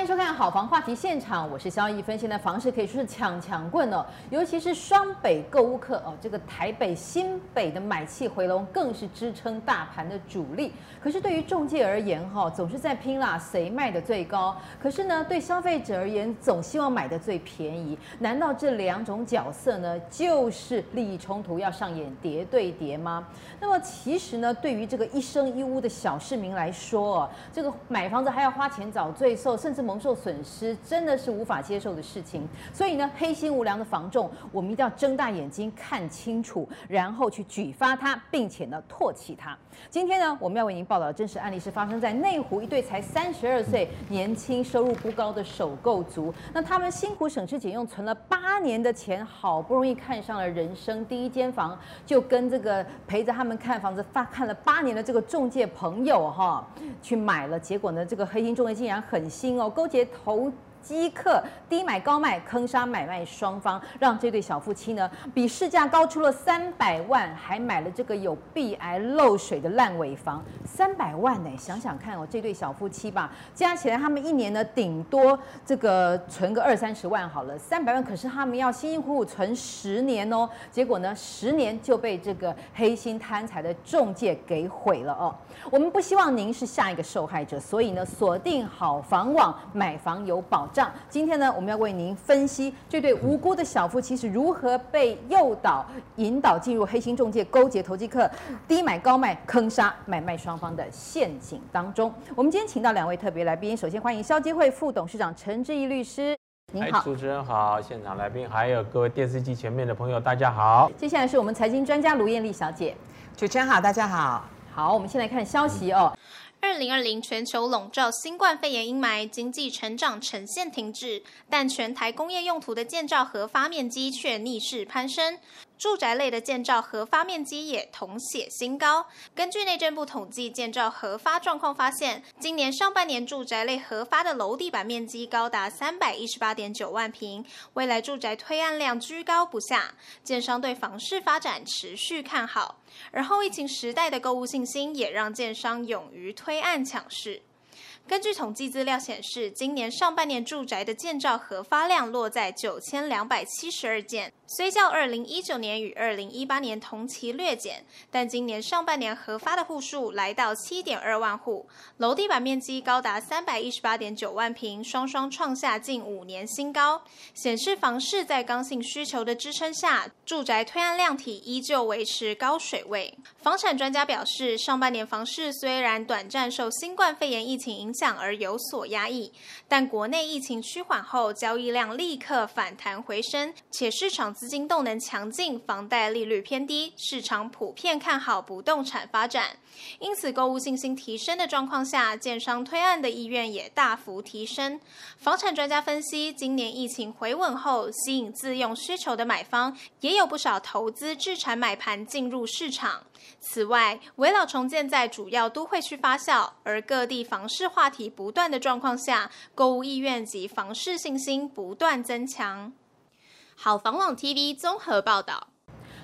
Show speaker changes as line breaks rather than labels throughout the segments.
欢迎收看《好房话题现场》，我是萧逸芬。现在房市可以说是抢抢棍哦，尤其是双北购物客哦，这个台北、新北的买气回笼，更是支撑大盘的主力。可是对于中介而言，哈，总是在拼啦，谁卖的最高？可是呢，对消费者而言，总希望买的最便宜。难道这两种角色呢，就是利益冲突，要上演叠对叠吗？那么其实呢，对于这个一生一屋的小市民来说哦，这个买房子还要花钱找罪受，甚至蒙受损失，真的是无法接受的事情。所以呢，黑心无良的房仲，我们一定要睁大眼睛看清楚，然后去举发它，并且呢，唾弃它。今天呢，我们要为您报道的真实案例是发生在内湖一对才三十二岁、年轻、收入不高的首购族。那他们辛苦省吃俭用存了八年的钱，好不容易看上了人生第一间房，就跟这个陪着他们看房子、发看了八年的这个中介朋友哈，去买了。结果呢，这个黑心中介竟然狠心哦，勾结投。机客低买高卖，坑杀买卖双方，让这对小夫妻呢比市价高出了三百万，还买了这个有壁癌漏水的烂尾房，三百万呢？想想看哦，这对小夫妻吧，加起来他们一年呢顶多这个存个二三十万好了，三百万可是他们要辛辛苦苦存十年哦，结果呢十年就被这个黑心贪财的中介给毁了哦。我们不希望您是下一个受害者，所以呢锁定好房网，买房有保障。今天呢，我们要为您分析这对无辜的小夫妻是如何被诱导、引导进入黑心中介勾结投机客、低买高卖、坑杀买卖双方的陷阱当中。我们今天请到两位特别来宾，首先欢迎消基会副董事长陈志毅律师，您好，
主持人好，现场来宾还有各位电视机前面的朋友，大家好。
接下来是我们财经专家卢艳丽小姐，
主持人好，大家好。
好，我们先来看消息哦。
二零二零全球笼罩新冠肺炎阴霾，经济成长呈现停滞，但全台工业用途的建造核发面积却逆势攀升。住宅类的建造核发面积也同写新高。根据内政部统计建造核发状况发现，今年上半年住宅类核发的楼地板面积高达三百一十八点九万平，未来住宅推案量居高不下，建商对房市发展持续看好。而后疫情时代的购物信心也让建商勇于推案抢市。根据统计资料显示，今年上半年住宅的建造核发量落在九千两百七十二件，虽较二零一九年与二零一八年同期略减，但今年上半年核发的户数来到七点二万户，楼地板面积高达三百一十八点九万平，双双创下近五年新高，显示房市在刚性需求的支撑下，住宅推案量体依旧维持高水位。房产专家表示，上半年房市虽然短暂受新冠肺炎疫情影响，而有所压抑，但国内疫情趋缓后，交易量立刻反弹回升，且市场资金动能强劲，房贷利率偏低，市场普遍看好不动产发展，因此购物信心提升的状况下，建商推案的意愿也大幅提升。房产专家分析，今年疫情回稳后，吸引自用需求的买方，也有不少投资置产买盘进入市场。此外，危老重建在主要都会区发酵，而各地房市话题不断的状况下，购物意愿及房市信心不断增强。好房网 TV 综合报道。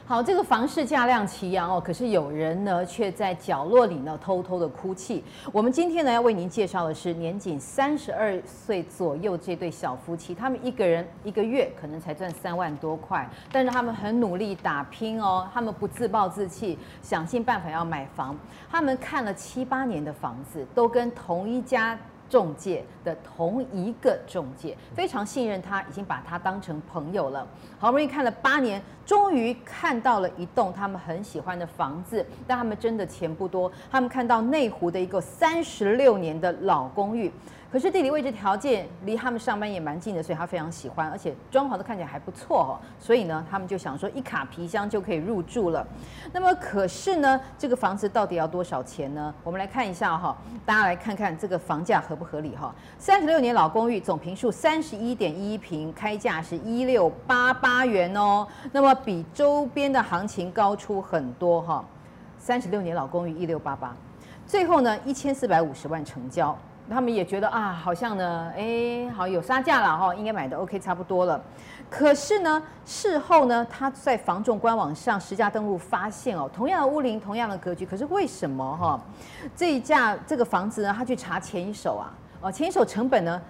好，这个房市价量齐扬哦，可是有人呢却在角落里呢偷偷的哭泣。我们今天呢要为您介绍的是年仅三十二岁左右这对小夫妻，他们一个人一个月可能才赚三万多块，但是他们很努力打拼哦，他们不自暴自弃，想尽办法要买房。他们看了七八年的房子，都跟同一家。中介的同一个中介非常信任他，已经把他当成朋友了。好不容易看了八年，终于看到了一栋他们很喜欢的房子，但他们真的钱不多。他们看到内湖的一个三十六年的老公寓。可是地理位置条件离他们上班也蛮近的，所以他非常喜欢，而且装潢都看起来还不错哦。所以呢，他们就想说一卡皮箱就可以入住了。那么可是呢，这个房子到底要多少钱呢？我们来看一下哈，大家来看看这个房价合不合理哈。三十六年老公寓，总坪数三十一点一平，开价是一六八八元哦。那么比周边的行情高出很多哈。三十六年老公寓一六八八，最后呢一千四百五十万成交。他们也觉得啊，好像呢，哎，好有杀价了哈，应该买的 OK 差不多了。可是呢，事后呢，他在房仲官网上实价登录发现哦，同样的屋龄，同样的格局，可是为什么哈，这一架这个房子呢，他去查前一手啊，哦，前一手成本呢，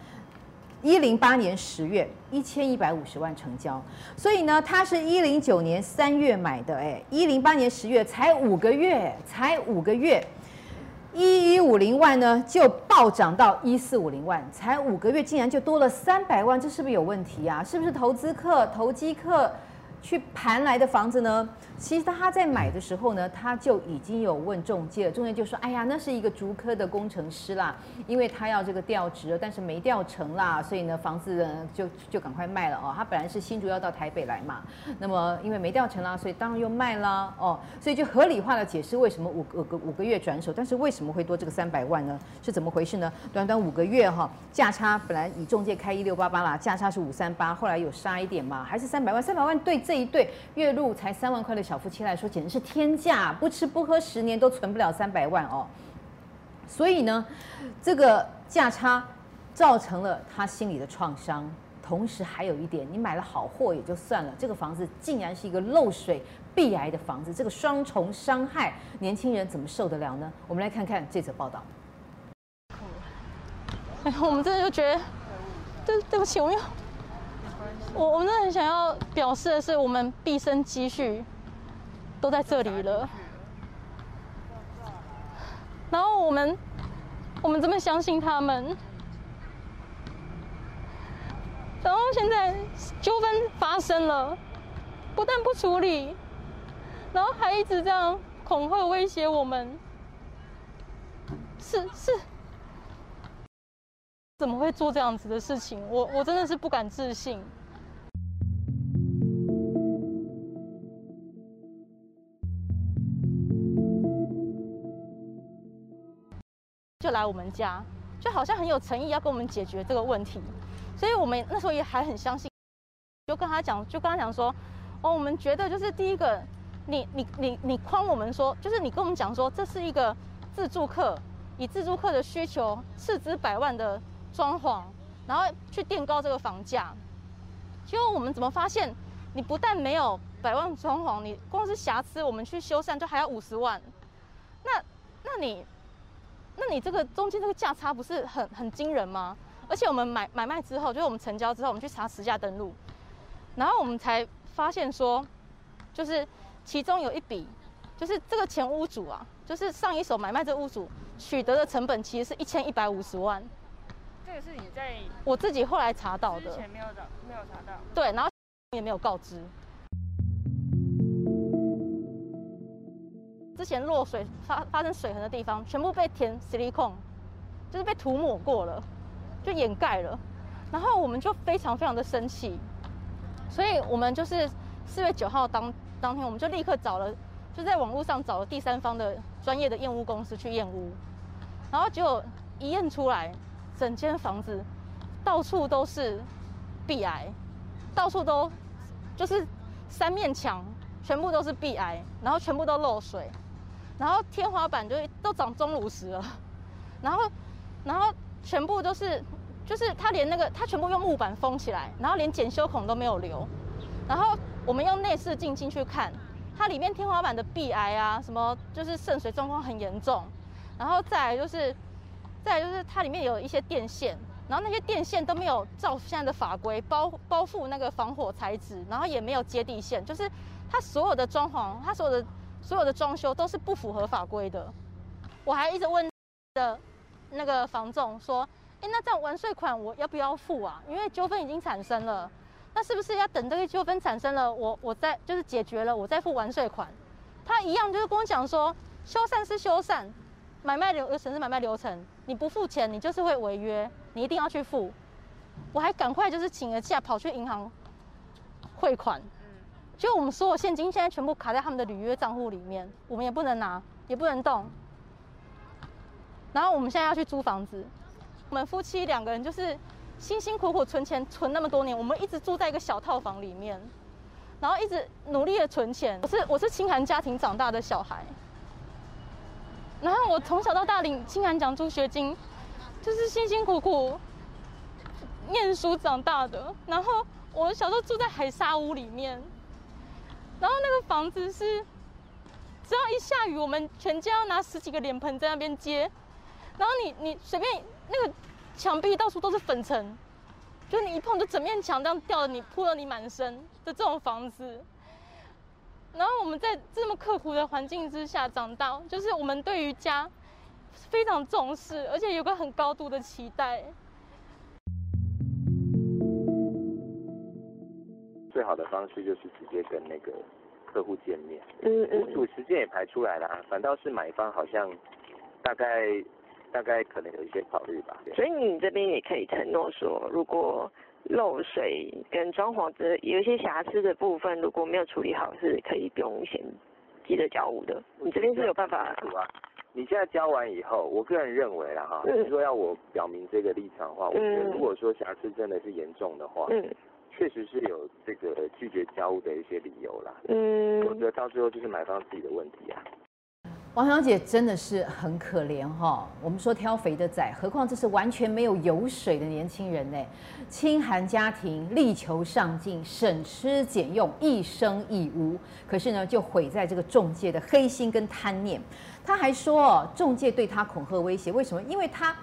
一零八年十月一千一百五十万成交，所以呢，他是一零九年三月买的，哎，一零八年十月才五个月，才五个月，一一五零万呢就暴涨到一四五零万，才五个月竟然就多了三百万，这是不是有问题啊？是不是投资客、投机客去盘来的房子呢？其实他在买的时候呢，他就已经有问中介了，仲介就说：“哎呀，那是一个竹科的工程师啦，因为他要这个调职，但是没调成啦，所以呢，房子呢就就赶快卖了哦。他本来是新竹要到台北来嘛，那么因为没调成啦，所以当然又卖啦哦，所以就合理化的解释为什么五个个五个月转手，但是为什么会多这个三百万呢？是怎么回事呢？短短五个月哈，价差本来以中介开一六八八啦，价差是五三八，后来有杀一点嘛，还是三百万，三百万对这一对月入才三万块的。小夫妻来说，简直是天价，不吃不喝十年都存不了三百万哦。所以呢，这个价差造成了他心里的创伤。同时还有一点，你买了好货也就算了，这个房子竟然是一个漏水、壁癌的房子，这个双重伤害，年轻人怎么受得了呢？我们来看看这则报道。
哎，我们真的就觉得，对对不起，我们要我我们真的很想要表示的是，我们毕生积蓄。都在这里了，然后我们，我们这么相信他们，然后现在纠纷发生了，不但不处理，然后还一直这样恐吓威胁我们，是是，怎么会做这样子的事情？我我真的是不敢置信。来我们家，就好像很有诚意要跟我们解决这个问题，所以我们那时候也还很相信，就跟他讲，就跟他讲说，哦，我们觉得就是第一个，你你你你框我们说，就是你跟我们讲说这是一个自助客，以自助客的需求斥资百万的装潢，然后去垫高这个房价，结果我们怎么发现，你不但没有百万装潢，你光是瑕疵我们去修缮就还要五十万，那那你。那你这个中间这个价差不是很很惊人吗？而且我们买买卖之后，就是我们成交之后，我们去查实价登录，然后我们才发现说，就是其中有一笔，就是这个前屋主啊，就是上一手买卖这屋主取得的成本其实是一千一百五十万。
这个是你在
我自己后来查到的，
之前没有找没有查到。
对，然后也没有告知。之前落水发发生水痕的地方，全部被填矽利康，就是被涂抹过了，就掩盖了。然后我们就非常非常的生气，所以我们就是四月九号当当天，我们就立刻找了，就在网络上找了第三方的专业的验屋公司去验屋，然后结果一验出来，整间房子到处都是壁癌，到处都就是三面墙全部都是壁癌，然后全部都漏水。然后天花板就都长钟乳石了，然后，然后全部都是，就是他连那个他全部用木板封起来，然后连检修孔都没有留，然后我们用内视镜进去看，它里面天花板的壁癌啊，什么就是渗水状况很严重，然后再来就是，再来就是它里面有一些电线，然后那些电线都没有照现在的法规包包覆那个防火材质，然后也没有接地线，就是它所有的装潢，它所有的。所有的装修都是不符合法规的，我还一直问的那个房仲说：“哎，那这样完税款我要不要付啊？因为纠纷已经产生了，那是不是要等这个纠纷产生了，我我再就是解决了，我再付完税款？”他一样就是跟我讲说：“修缮是修缮，买卖流程是买卖流程，你不付钱，你就是会违约，你一定要去付。”我还赶快就是请了假跑去银行汇款。就我们所有现金现在全部卡在他们的履约账户里面，我们也不能拿，也不能动。然后我们现在要去租房子，我们夫妻两个人就是辛辛苦苦存钱存那么多年，我们一直住在一个小套房里面，然后一直努力的存钱。我是我是清寒家庭长大的小孩，然后我从小到大领清寒奖助学金，就是辛辛苦苦念书长大的。然后我小时候住在海沙屋里面。然后那个房子是，只要一下雨，我们全家要拿十几个脸盆在那边接。然后你你随便那个墙壁到处都是粉尘，就你一碰就整面墙这样掉了你扑了你满身的这种房子。然后我们在这么刻苦的环境之下长大，就是我们对于家非常重视，而且有个很高度的期待。
最好的方式就是直接跟那个客户见面，
嗯嗯，
屋主时间也排出来了，反倒是买方好像大概大概可能有一些考虑吧。
所以你这边也可以承诺说，如果漏水跟装潢的有一些瑕疵的部分，如果没有处理好，是可以不用先急着交屋的。你这边是有办法
啊？你现在交完以后，我个人认为啦哈，如、嗯、果要我表明这个立场的话，我觉得如果说瑕疵真的是严重的话，嗯，确实是有这个拒绝交屋的一些理由啦。嗯，我觉得到最后就是买方自己的问题啊。
王小姐真的是很可怜哈，我们说挑肥的仔，何况这是完全没有油水的年轻人呢？清寒家庭，力求上进，省吃俭用，一生一屋，可是呢，就毁在这个中介的黑心跟贪念。他还说，中介对他恐吓威胁，为什么？因为他。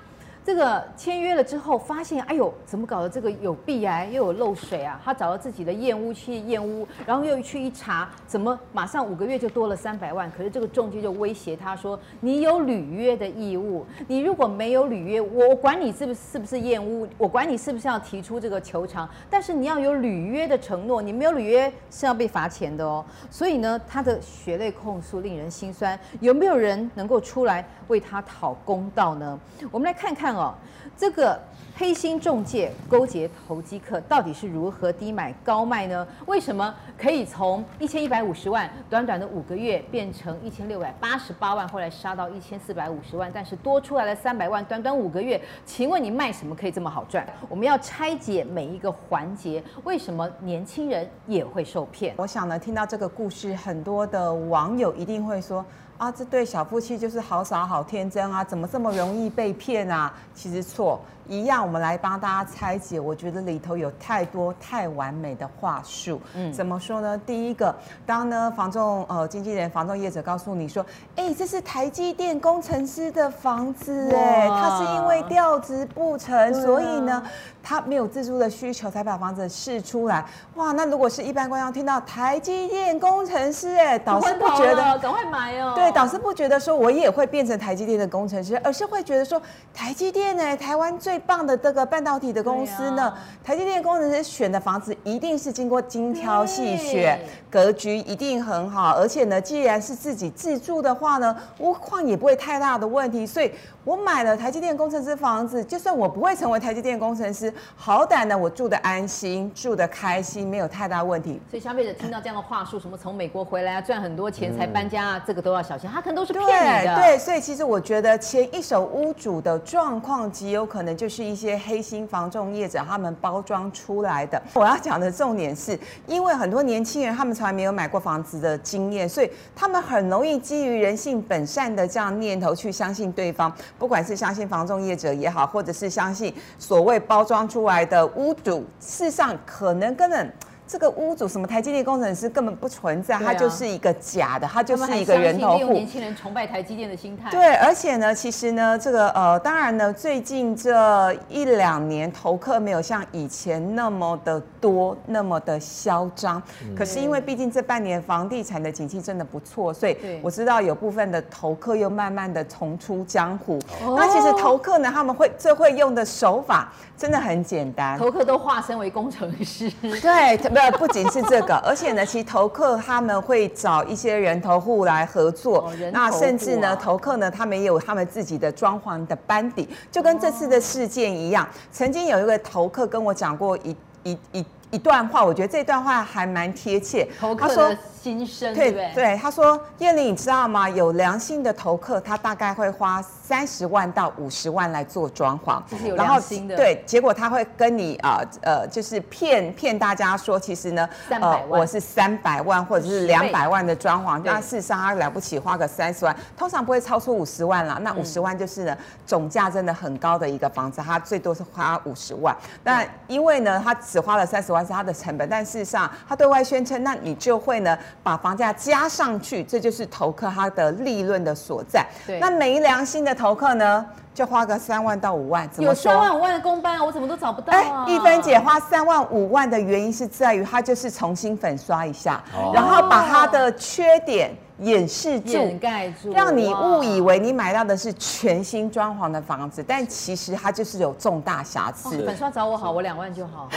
这个签约了之后，发现哎呦，怎么搞的？这个有壁癌，又有漏水啊！他找到自己的验屋去验屋，然后又去一查，怎么马上五个月就多了三百万？可是这个中介就威胁他说：“你有履约的义务，你如果没有履约，我管你是不是是不是验屋，我管你是不是要提出这个求偿，但是你要有履约的承诺，你没有履约是要被罚钱的哦。所以呢，他的血泪控诉令人心酸。有没有人能够出来为他讨公道呢？我们来看看。哦，这个黑心中介勾结投机客到底是如何低买高卖呢？为什么可以从一千一百五十万短短的五个月变成一千六百八十八万，后来杀到一千四百五十万，但是多出来了三百万，短短五个月，请问你卖什么可以这么好赚？我们要拆解每一个环节，为什么年轻人也会受骗？
我想呢，听到这个故事，很多的网友一定会说。啊，这对小夫妻就是好傻好天真啊，怎么这么容易被骗啊？其实错。一样，我们来帮大家拆解。我觉得里头有太多太完美的话术。嗯，怎么说呢？第一个，当呢房仲呃经纪人、房仲业者告诉你说，哎，这是台积电工程师的房子，哎，他是因为调职不成，啊、所以呢他没有自住的需求，才把房子释出来。哇，那如果是一般观众听到台积电工程师，哎，导师不觉得
赶快买哦？
对，导师不觉得说我也会变成台积电的工程师，而是会觉得说台积电呢，台湾最最棒的这个半导体的公司呢，啊、台积电工程师选的房子一定是经过精挑细选，格局一定很好，而且呢，既然是自己自住的话呢，屋况也不会太大的问题，所以。我买了台积电工程师房子，就算我不会成为台积电工程师，好歹呢，我住的安心，住的开心，没有太大问题。
所以消费者听到这样的话术，什么从美国回来啊，赚很多钱才搬家啊，嗯、这个都要小心，他可能都是骗你的。
对。对，所以其实我觉得前一手屋主的状况极有可能就就是一些黑心房仲业者他们包装出来的。我要讲的重点是，因为很多年轻人他们从来没有买过房子的经验，所以他们很容易基于人性本善的这样念头去相信对方。不管是相信房仲业者也好，或者是相信所谓包装出来的屋主，事实上可能根本。这个屋主什么台积电工程师根本不存在，啊、他就是一个假的，他就是一个人头户。
年轻人崇拜台积电的心态。
对，而且呢，其实呢，这个呃，当然呢，最近这一两年投客没有像以前那么的多，那么的嚣张。嗯、可是因为毕竟这半年房地产的景气真的不错，所以我知道有部分的投客又慢慢的重出江湖。哦、那其实投客呢，他们会最会用的手法真的很简单，
投客都化身为工程师。
对。不仅是这个，而且呢，其实投客他们会找一些人头户来合作，那甚至呢，投客呢，他们也有他们自己的装潢的班底，就跟这次的事件一样。哦、曾经有一个投客跟我讲过一一一一段话，我觉得这段话还蛮贴切。
投客的心声，对对？
对，他说：“燕玲，你知道吗？有良心的投客，他大概会花三十万到五十万来做装潢，
这是有良心的。
对，结果他会跟你啊呃，呃，就是骗骗大家说，其实呢，呃，我是三百万或者是两百万的装潢，那事实上他了不起花个三十万，通常不会超出五十万啦。那五十万就是呢，总价真的很高的一个房子，他最多是花五十万。那因为呢，他只花了三十万，要是它的成本，但事实上它对外宣称，那你就会呢把房价加上去，这就是投客它的利润的所在。
对，
那没良心的投客呢，就花个三万到五万，怎么说？
有三万五万的工班啊，我怎么都找不到啊！
一分姐花三万五万的原因是在于，她就是重新粉刷一下，哦、然后把它的缺点。掩饰住，
掩盖住，
让你误以为你买到的是全新装潢的房子，但其实它就是有重大瑕疵。
粉刷找我好，我两万就好。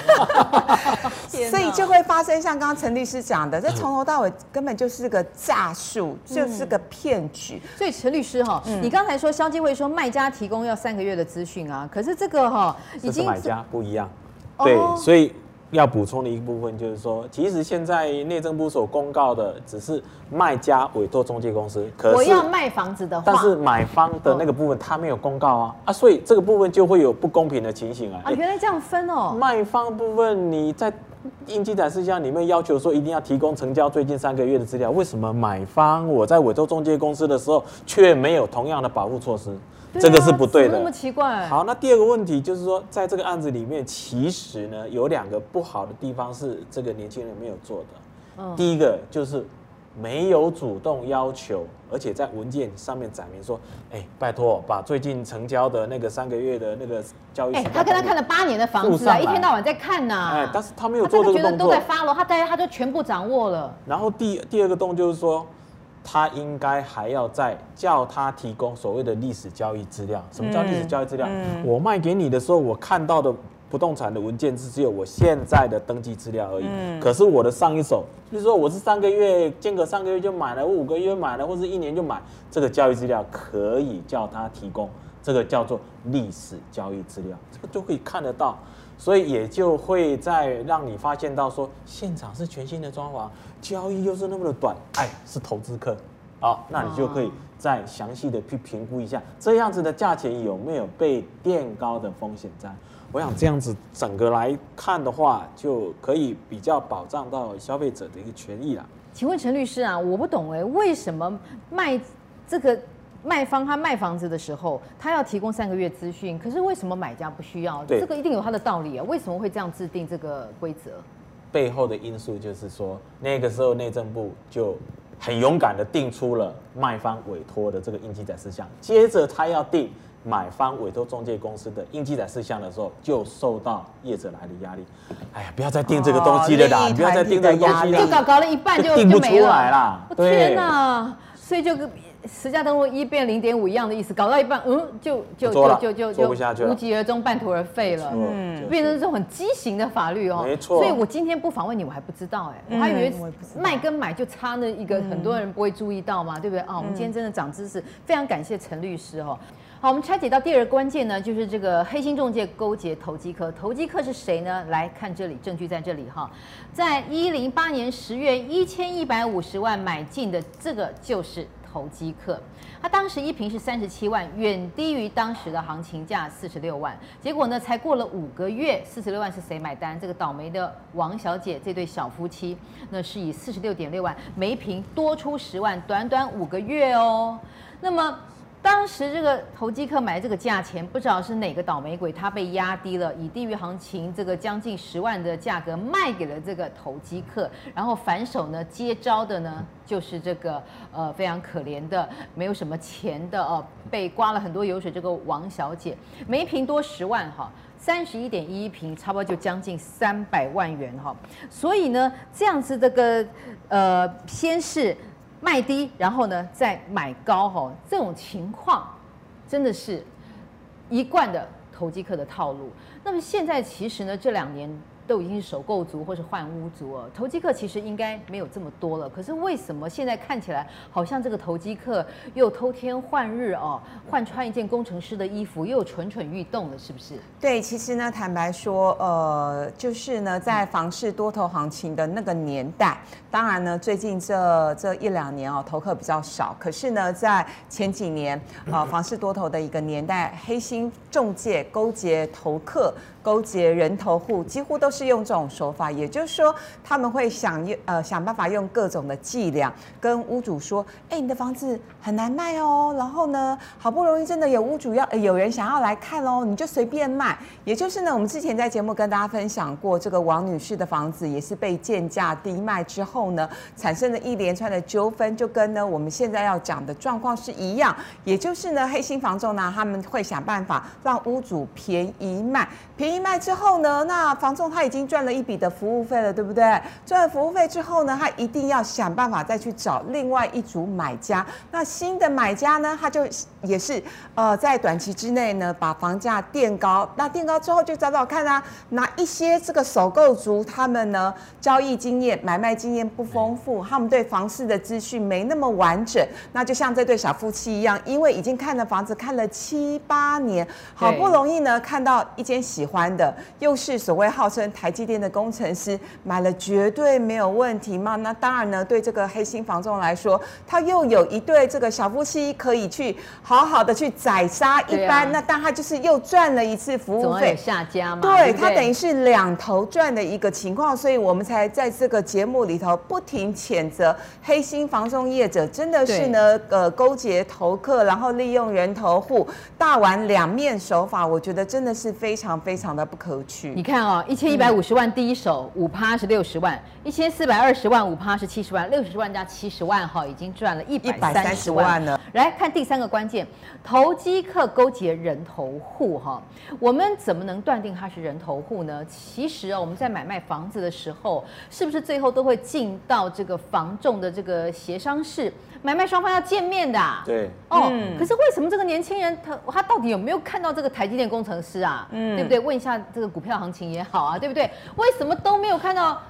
所以就会发生像刚刚陈律师讲的，这从头到尾根本就是个诈术，就是个骗局。
所以陈律师哈，你刚才说消基会说卖家提供要三个月的资讯啊，可是这个哈已经
买家不一样，对，所以。要补充的一部分就是说，其实现在内政部所公告的只是卖家委托中介公司，可是
我要卖房子的话，
但是买方的那个部分他没有公告啊啊，所以这个部分就会有不公平的情形啊。
啊，原来这样分哦。
卖方部分你在应基展示项里面要求说一定要提供成交最近三个月的资料，为什么买方我在委托中介公司的时候却没有同样的保护措施？这个是不对的，
那么奇怪。
好，那第二个问题就是说，在这个案子里面，其实呢有两个不好的地方是这个年轻人没有做的。嗯，第一个就是没有主动要求，而且在文件上面载明说，哎，拜托把最近成交的那个三个月的那个交易，哎，
他跟他看了八年的房子啊，一天到晚在看呐。
哎，但是他没有做这个动作。他觉得
都在发了，他大家他就全部掌握了。
然后第第二个动就是说。他应该还要再叫他提供所谓的历史交易资料。什么叫历史交易资料？嗯、我卖给你的时候，我看到的不动产的文件是只有我现在的登记资料而已。嗯、可是我的上一手，就是说我是三个月间隔三个月就买了，我五个月买了，或是一年就买，这个交易资料可以叫他提供，这个叫做历史交易资料，这个就可以看得到。所以也就会再让你发现到说，现场是全新的装潢，交易又是那么的短，哎，是投资客，好，那你就可以再详细的去评估一下，这样子的价钱有没有被垫高的风险在？我想这样子整个来看的话，就可以比较保障到消费者的一个权益了。
请问陈律师啊，我不懂哎，为什么卖这个？卖方他卖房子的时候，他要提供三个月资讯，可是为什么买家不需要？对这个一定有他的道理啊！为什么会这样制定这个规则？
背后的因素就是说，那个时候内政部就很勇敢的定出了卖方委托的这个应记载事项，接着他要定买方委托中介公司的应记载事项的时候，就受到业者来的压力。哎呀，不要再定这个东西了啦！哦、不要再定这个东西了，
就搞搞了一半就
定不出来啦！
我天哪！所以就跟实价登录一变零点五一样的意思，搞到一半，嗯，就就就就就就无疾而终，半途而废了，嗯，变成这种很畸形的法律哦，没错。所以我今天不访问你，我还不知道哎，我还以为卖跟买就差那一个，很多人不会注意到嘛，对不对啊？我们今天真的长知识，非常感谢陈律师哦。好，我们拆解到第二个关键呢，就是这个黑心中介勾结投机客。投机客是谁呢？来看这里，证据在这里哈，在一零八年十月一千一百五十万买进的这个就是投机客。他当时一瓶是三十七万，远低于当时的行情价四十六万。结果呢，才过了五个月，四十六万是谁买单？这个倒霉的王小姐这对小夫妻，那是以四十六点六万每瓶多出十万，短短五个月哦。那么。当时这个投机客买这个价钱，不知道是哪个倒霉鬼，他被压低了，以低于行情这个将近十万的价格卖给了这个投机客，然后反手呢接招的呢就是这个呃非常可怜的没有什么钱的哦，被刮了很多油水这个王小姐，每一坪多十万哈，三十一点一一坪，差不多就将近三百万元哈，所以呢这样子这个呃先是。卖低，然后呢再买高，哈，这种情况真的是一贯的投机客的套路。那么现在其实呢，这两年。都已经是首购族或是换屋族哦，投机客其实应该没有这么多了。可是为什么现在看起来好像这个投机客又偷天换日哦，换穿一件工程师的衣服，又蠢蠢欲动了，是不是？
对，其实呢，坦白说，呃，就是呢，在房市多头行情的那个年代，当然呢，最近这这一两年哦，投客比较少。可是呢，在前几年啊，房市多头的一个年代，黑心中介勾结投客、勾结人头户，几乎都。是用这种手法，也就是说他们会想用呃想办法用各种的伎俩跟屋主说，哎，你的房子很难卖哦，然后呢，好不容易真的有屋主要有人想要来看哦，你就随便卖。也就是呢，我们之前在节目跟大家分享过，这个王女士的房子也是被贱价低卖之后呢，产生了一连串的纠纷，就跟呢我们现在要讲的状况是一样，也就是呢黑心房仲呢他们会想办法让屋主便宜卖，便宜卖之后呢，那房仲他已经赚了一笔的服务费了，对不对？赚了服务费之后呢，他一定要想办法再去找另外一组买家。那新的买家呢，他就也是呃在短期之内呢把房价垫高。那垫高之后就找找看啊，拿一些这个首购族，他们呢交易经验、买卖经验不丰富，他们对房市的资讯没那么完整。那就像这对小夫妻一样，因为已经看了房子看了七八年，好不容易呢看到一间喜欢的，又是所谓号称台积电的工程师，买了绝对没有问题嘛。那当然呢，对这个黑心房仲来说，他又有一对这个小夫妻可以去好好的去宰杀一番，啊、那但他就是又赚了一次服务费
下家嘛。
对，他等于是两头赚的一个情况，所以我们才在这个节目里头不停谴责黑心房仲业者，真的是呢呃勾结投客，然后利用人头户，大玩两面手法，我觉得真的是非常非常的不可取。
你看哦，一千一百五十万第一手五趴是六十万，一千四百二十万五趴是七十万，六十万加七十万哈，已经赚了一百三十万了。来看第三个关键，投机客勾结人头户哈，我们怎么能断定他是人头户呢？其实啊，我们在买卖房子的时候，是不是最后都会进到这个房仲的这个协商室？买卖双方要见面的，
对，
哦，可是为什么这个年轻人他他到底有没有看到这个台积电工程师啊？嗯，对不对？问一下这个股票行情也好啊，对不对？为什么都没有看到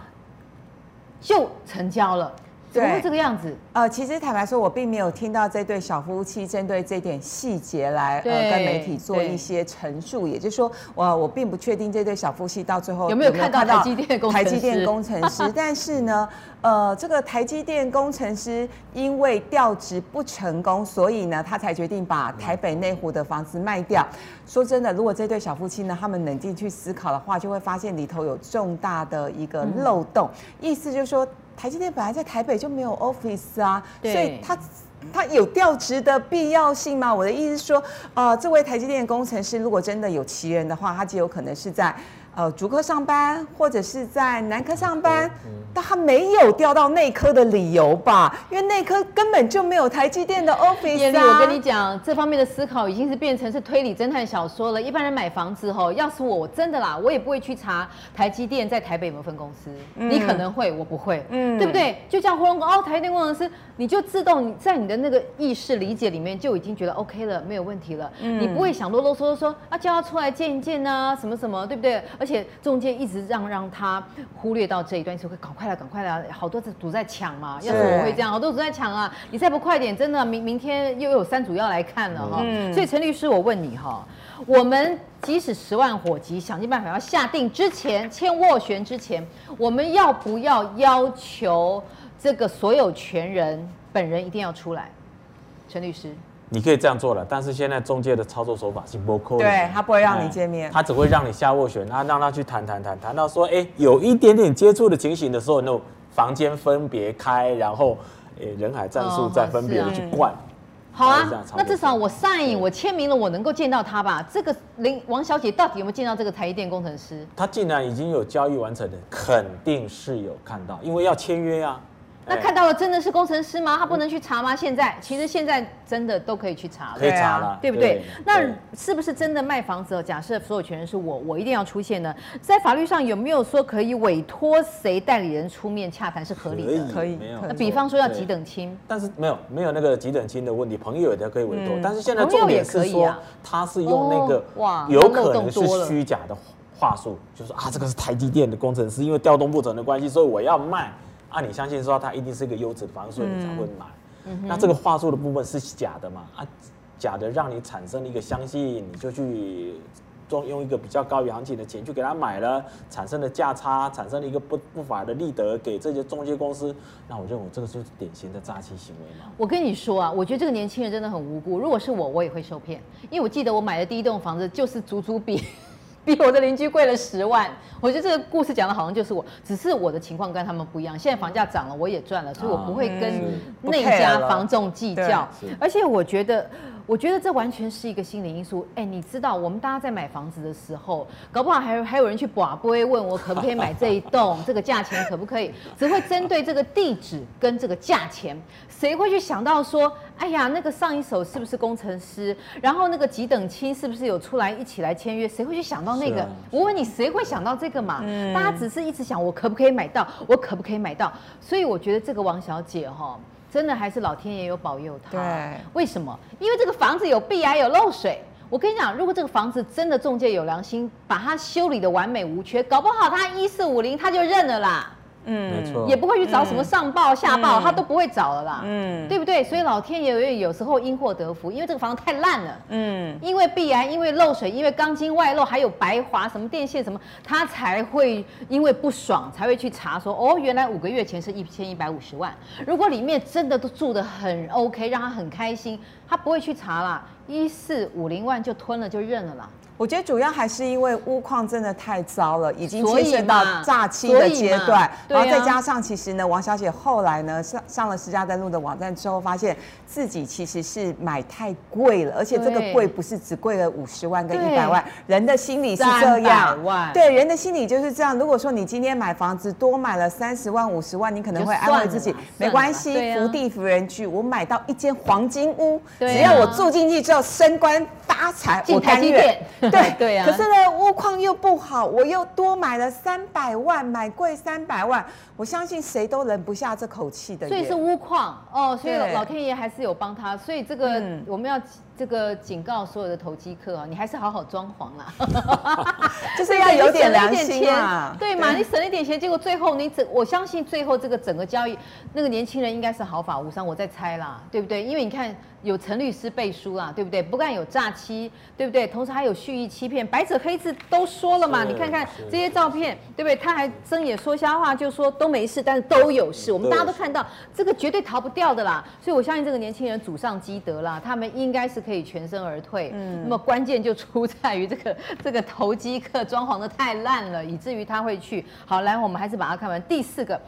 就成交了？怎么会这个样子？
呃，其实坦白说，我并没有听到这对小夫妻针对这点细节来呃跟媒体做一些陈述。也就是说，我我并不确定这对小夫妻到最后
有没有看到台积电工程师。
台积电工程师，但是呢，呃，这个台积电工程师因为调职不成功，所以呢，他才决定把台北内湖的房子卖掉。说真的，如果这对小夫妻呢，他们冷静去思考的话，就会发现里头有重大的一个漏洞。意思就是说。台积电本来在台北就没有 office 啊，所以他他有调职的必要性吗？我的意思是说，呃，这位台积电工程师如果真的有其人的话，他极有可能是在。呃，竹科上班或者是在男科上班，但他没有调到内科的理由吧？因为内科根本就没有台积电的 office 啊。
我跟你讲，这方面的思考已经是变成是推理侦探小说了。一般人买房子吼，要是我，我真的啦，我也不会去查台积电在台北有没有分公司。嗯、你可能会，我不会，嗯，对不对？就这样，呼隆哦，台积电工程师，你就自动在你的那个意识理解里面就已经觉得 OK 了，没有问题了。嗯、你不会想啰啰嗦嗦说啊，叫他出来见一见呐、啊，什么什么，对不对？而且中介一直让让他忽略到这一段，就会赶快来，赶快来，好多堵在抢嘛。要是我会这样，好多组在抢啊！你再不快点，真的明明天又有三组要来看了哈。嗯、所以陈律师，我问你哈，我们即使十万火急，想尽办法要下定之前，签斡旋之前，我们要不要要求这个所有权人本人一定要出来？陈律师。
你可以这样做了，但是现在中介的操作手法是不可以，
对，他不会让你见面，
他只会让你下斡旋，他让他去谈谈谈，谈到说，哎，有一点点接触的情形的时候，那房间分别开，然后，哎，人海战术再分别的去灌。
好啊，那至少我 sign，我签名了，我能够见到他吧？这个林王小姐到底有没有见到这个台积电工程师？
他既然已经有交易完成的，肯定是有看到，因为要签约啊。
那看到了真的是工程师吗？他不能去查吗？现在其实现在真的都可以去查了，
可以查了，
对不对？那是不是真的卖房子？假设所有权人是我，我一定要出现呢？在法律上有没有说可以委托谁代理人出面洽谈是合理的？
可以，
没有。
那比方说要几等亲，
但是没有没有那个几等亲的问题，朋友也可以委托。但是现在重点是说，他是用那个哇，有可能是虚假的话术，就是啊，这个是台积电的工程师，因为调动不成的关系，所以我要卖。啊，你相信说它一定是一个优质的房子，所以你才会买。嗯、那这个话术的部分是假的嘛？啊，假的让你产生了一个相信，你就去用用一个比较高于行情的钱去给他买了，产生了价差，产生了一个不不法的利得给这些中介公司。那我认为这个就是典型的诈欺行为嘛。
我跟你说啊，我觉得这个年轻人真的很无辜。如果是我，我也会受骗，因为我记得我买的第一栋房子就是足足比。比我的邻居贵了十万。我觉得这个故事讲的好像就是我，只是我的情况跟他们不一样。现在房价涨了，我也赚了，所以我不会跟那家房仲计较。而且我觉得。我觉得这完全是一个心理因素。哎，你知道，我们大家在买房子的时候，搞不好还有还有人去拔杯问我可不可以买这一栋，这个价钱可不可以？只会针对这个地址跟这个价钱，谁会去想到说，哎呀，那个上一手是不是工程师？然后那个几等亲是不是有出来一起来签约？谁会去想到那个？我问你，谁会想到这个嘛？大家只是一直想我可不可以买到，我可不可以买到？所以我觉得这个王小姐哈。真的还是老天爷有保佑他。对，为什么？因为这个房子有壁癌，有漏水。我跟你讲，如果这个房子真的中介有良心，把它修理的完美无缺，搞不好他一四五零他就认了啦。嗯，没错，也不会去找什么上报、嗯、下报，他都不会找了啦，嗯，对不对？所以老天爷有有时候因祸得福，因为这个房子太烂了，嗯，因为必然，因为漏水，因为钢筋外露，还有白滑什么电线什么，他才会因为不爽才会去查说，哦，原来五个月前是一千一百五十万，如果里面真的都住得很 OK，让他很开心，他不会去查啦，一四五零万就吞了就认了啦。
我觉得主要还是因为屋况真的太糟了，已经牵涉到诈欺的阶段，然后再加上其实呢，王小姐后来呢上上了实价登录的网站之后，发现自己其实是买太贵了，而且这个贵不是只贵了五十万跟一百万，人的心理是这样，对，人的心理就是这样。如果说你今天买房子多买了三十万五十万，你可能会安慰自己没关系，福地福人居，我买到一间黄金屋，只要我住进去之后升官发财，我甘愿。对对呀，可是呢，屋况又不好，我又多买了三百万，买贵三百万，我相信谁都忍不下这口气的。
所以是屋况哦，所以老天爷还是有帮他，所以这个我们要。这个警告所有的投机客啊，你还是好好装潢 啦，
就是要有点良心啊，
对嘛？你省了一点钱，结果最后你整，我相信最后这个整个交易，那个年轻人应该是毫发无伤，我在猜啦，对不对？因为你看有陈律师背书啦，对不对？不但有诈欺，对不对？同时还有蓄意欺骗，白纸黑字都说了嘛，你看看这些照片，对不对？他还睁眼说瞎话，就说都没事，但是都有事，我们大家都看到，这个绝对逃不掉的啦。所以我相信这个年轻人祖上积德啦，他们应该是。可以全身而退，嗯，那么关键就出在于这个 这个投机客装潢的太烂了，以至于他会去。好，来，我们还是把它看完。第四个，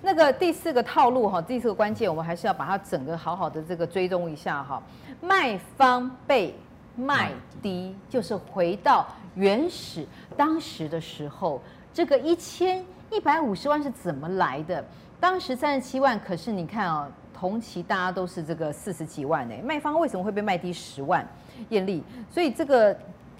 那个第四个套路哈，第四个关键，我们还是要把它整个好好的这个追踪一下哈。卖方被卖低，就是回到原始当时的时候，这个一千一百五十万是怎么来的？当时三十七万，可是你看啊。同期大家都是这个四十几万呢，卖方为什么会被卖低十万？艳丽，所以这个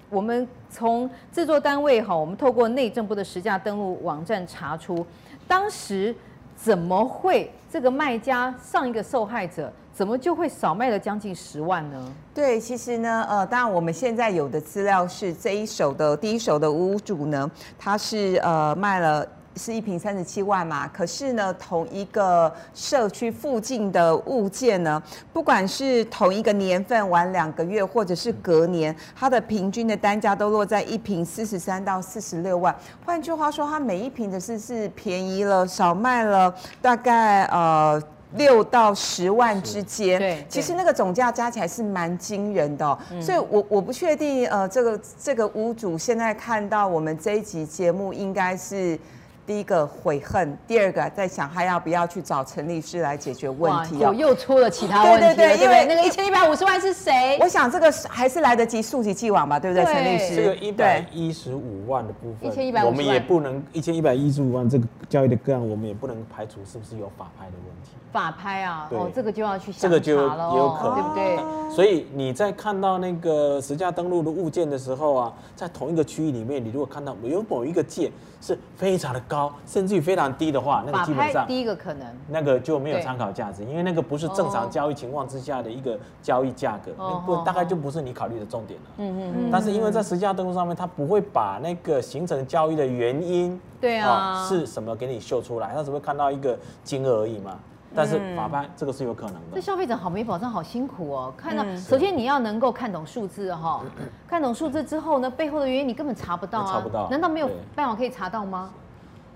我们从制作单位哈，我们透过内政部的实价登录网站查出，当时怎么会这个卖家上一个受害者怎么就会少卖了将近十万呢？
对，其实呢，呃，当然我们现在有的资料是这一手的第一手的屋主呢，他是呃卖了。是一瓶三十七万嘛？可是呢，同一个社区附近的物件呢，不管是同一个年份晚两个月，或者是隔年，它的平均的单价都落在一瓶四十三到四十六万。换句话说，它每一瓶的是是便宜了，少卖了大概呃六到十万之间。对，其实那个总价加起来是蛮惊人的喔。所以我我不确定呃，这个这个屋主现在看到我们这一集节目，应该是。第一个悔恨，第二个在想还要不要去找陈律师来解决问题
哦，又出了其他问题。对对对，因为那个一千一百五十万是谁？
我想这个还是来得及，溯及既往吧，对不对，陈律师？
这个一百一十五万的部分，一千一百五十万，我们也不能一千一百一十五万这个交易的个案，我们也不能排除是不是有法拍的问题。
法拍啊，哦，这个就要去
这个就有可能，对不对？所以你在看到那个实价登录的物件的时候啊，在同一个区域里面，你如果看到有某一个件是非常的高，甚至于非常低的话，那个基本上
第一个可能
那个就没有参考价值，因为那个不是正常交易情况之下的一个交易价格，那不大概就不是你考虑的重点了。嗯嗯嗯。但是因为在实价登录上面，它不会把那个形成交易的原因，
对啊，
是什么给你秀出来，它只会看到一个金额而已嘛。但是法拍这个是有可能的。
这消费者好没保障，好辛苦哦。看到，首先你要能够看懂数字哈，看懂数字之后呢，背后的原因你根本查不到啊。查不到。难道没有办法可以查到吗？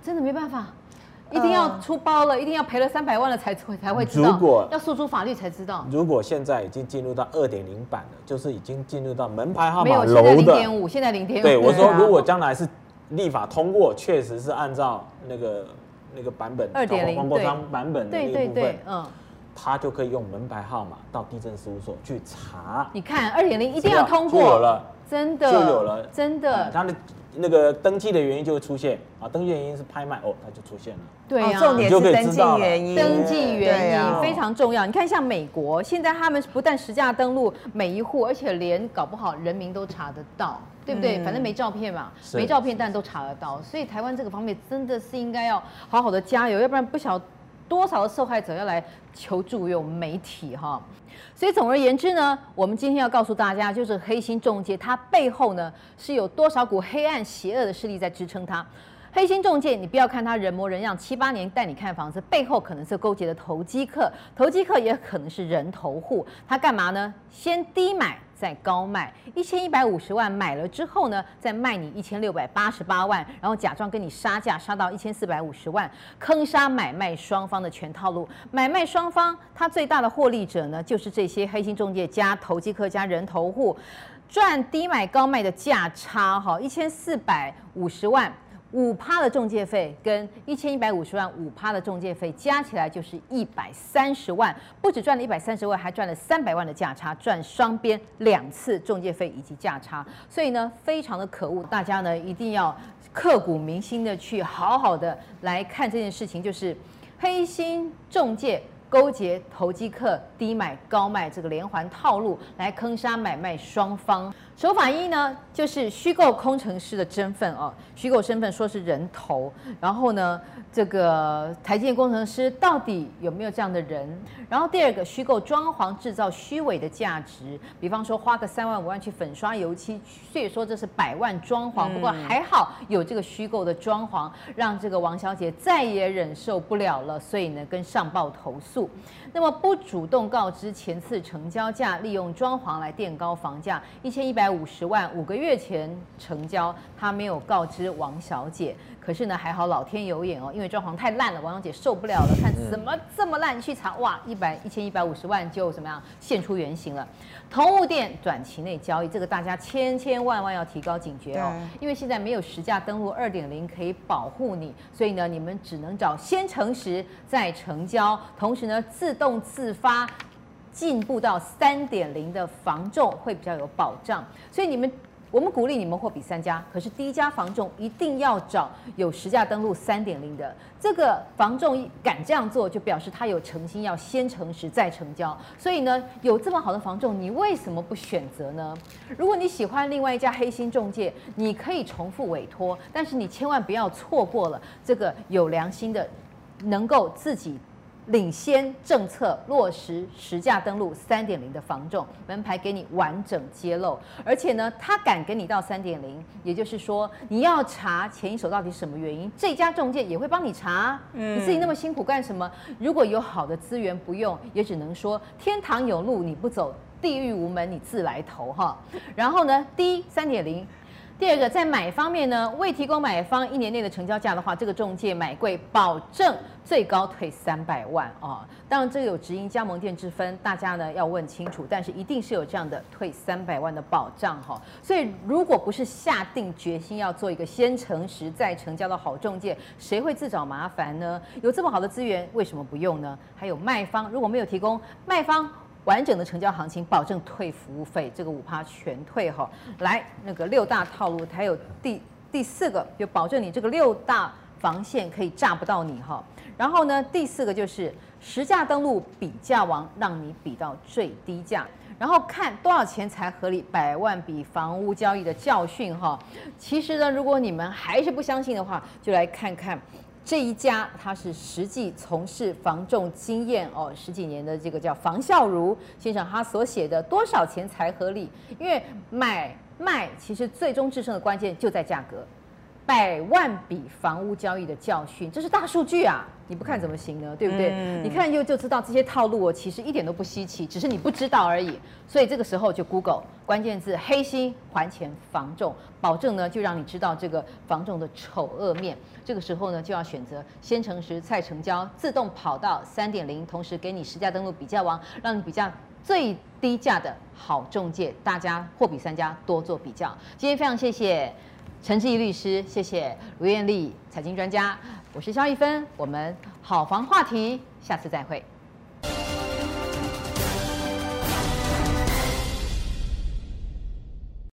真的没办法。一定要出包了，一定要赔了三百万了才才会知道。
如果
要诉诸法律才知道。
如果现在已经进入到二点零版了，就是已经进入到门牌
号码，
楼
现在零。点五，现在零点五。
对，我
说
如果将来是立法通过，确实是按照那个那个版本
2.0
黄国昌版本的
对对对
那个部分，，
嗯，
他就可以用门牌号码到地震事务所去查，
你看二点零一定要通过，
就有了，
真的
就有了。
真的，
他的那个登记的原因就会出现。啊，登记原因是拍卖哦，它就出现了。
对重
点是
登
记
原因，
登记原因非常重要。你看，像美国现在他们不但实价登录每一户，而且连搞不好人名都查得到，对不对？
嗯。
反正没照片嘛，没照片但都查得到。所以台湾这个方面真的是应该要好好的加油，要不然不晓多少的受害者要来求助于我们媒体哈。所以总而言之呢，我们今天要告诉大家，就是黑心中介它背后呢是有多少股黑暗邪恶的势力在支撑它。黑心中介，你不要看他人模人样，七八年带你看房子，背后可能是勾结的投机客，投机客也可能是人头户。他干嘛呢？先低买再高卖，一千一百五十万买了之后呢，再卖你一千六百八十八万，然后假装跟你杀价杀到一千四百五十万，坑杀买卖双方的全套路。买卖双方他最大的获利者呢，就是这些黑心中介加投机客加人头户，赚低买高卖的价差哈，一千四百五十万。五趴的中介费跟一千一百五十万五趴的中介费加起来就是一百三十万，不止赚了一百三十万，还赚了三百万的价差，赚双边两次中介费以及价差，所以呢，非常的可恶。大家呢一定要刻骨铭心的去好好的来看这件事情，就是黑心中介。勾结投机客低买高卖这个连环套路来坑杀买卖双方。手法一呢，就是虚构工程师的身份哦，虚构身份说是人头，然后呢，这个台积电工程师到底有没有这样的人？然后第二个，虚构装潢制造虚伪的价值，比方说花个三万五万去粉刷油漆，所以说这是百万装潢，不过还好有这个虚构的装潢，让这个王小姐再也忍受不了了，所以呢跟上报投诉。那么不主动告知前次成交价，利用装潢来垫高房价，一千一百五十万，五个月前成交，他没有告知王小姐。可是呢，还好老天有眼哦，因为装潢太烂了，王小姐受不了了，看怎么这么烂，去查哇，一百一千一百五十万就怎么样现出原形了。同物店短期内交易，这个大家千千万万要提高警觉哦，因为现在没有实价登录二点零可以保护你，所以呢，你们只能找先诚实再成交，同时呢，自动自发进步到三点零的防重会比较有保障，所以你们。我们鼓励你们货比三家，可是第一家防重一定要找有实价登录三点零的。这个防重敢这样做，就表示他有诚心要先诚实再成交。所以呢，有这么好的防重，你为什么不选择呢？如果你喜欢另外一家黑心中介，你可以重复委托，但是你千万不要错过了这个有良心的，能够自己。领先政策落实实价登录三点零的防重门牌给你完整揭露，而且呢，他敢给你到三点零，也就是说你要查前一手到底什么原因，这家中介也会帮你查。嗯你自己那么辛苦干什么？如果有好的资源不用，也只能说天堂有路你不走，地狱无门你自来投哈。然后呢，第一三点零。第二个，在买方面呢，未提供买方一年内的成交价的话，这个中介买贵保证最高退三百万啊。当然，这个有直营加盟店之分，大家呢要问清楚。但是一定是有这样的退三百万的保障哈。所以，如果不是下定决心要做一个先诚实再成交的好中介，谁会自找麻烦呢？有这么好的资源，为什么不用呢？还有卖方如果没有提供卖方。完整的成交行情，保证退服务费，这个五趴全退哈。来，那个六大套路，还有第第四个，就保证你这个六大防线可以炸不到你哈。然后呢，第四个就是实价登录比价王，让你比到最低价，然后看多少钱才合理，百万笔房屋交易的教训哈。其实呢，如果你们还是不相信的话，就来看看。这一家他是实际从事防重经验哦十几年的这个叫房孝如先生，他所写的多少钱才合理？因为买卖其实最终制胜的关键就在价格，百万笔房屋交易的教训，这是大数据啊！你不看怎么行呢？对不对？嗯、你看又就知道这些套路哦，其实一点都不稀奇，只是你不知道而已。所以这个时候就 Google 关键字“黑心还钱房仲”，保证呢就让你知道这个房仲的丑恶面。这个时候呢就要选择先诚实再成交，自动跑到三点零，同时给你实价登录比价王，让你比较最低价的好中介。大家货比三家，多做比较。今天非常谢谢。陈志怡律师，谢谢卢艳丽财经专家，我是肖一芬，我们好房话题，下次再会。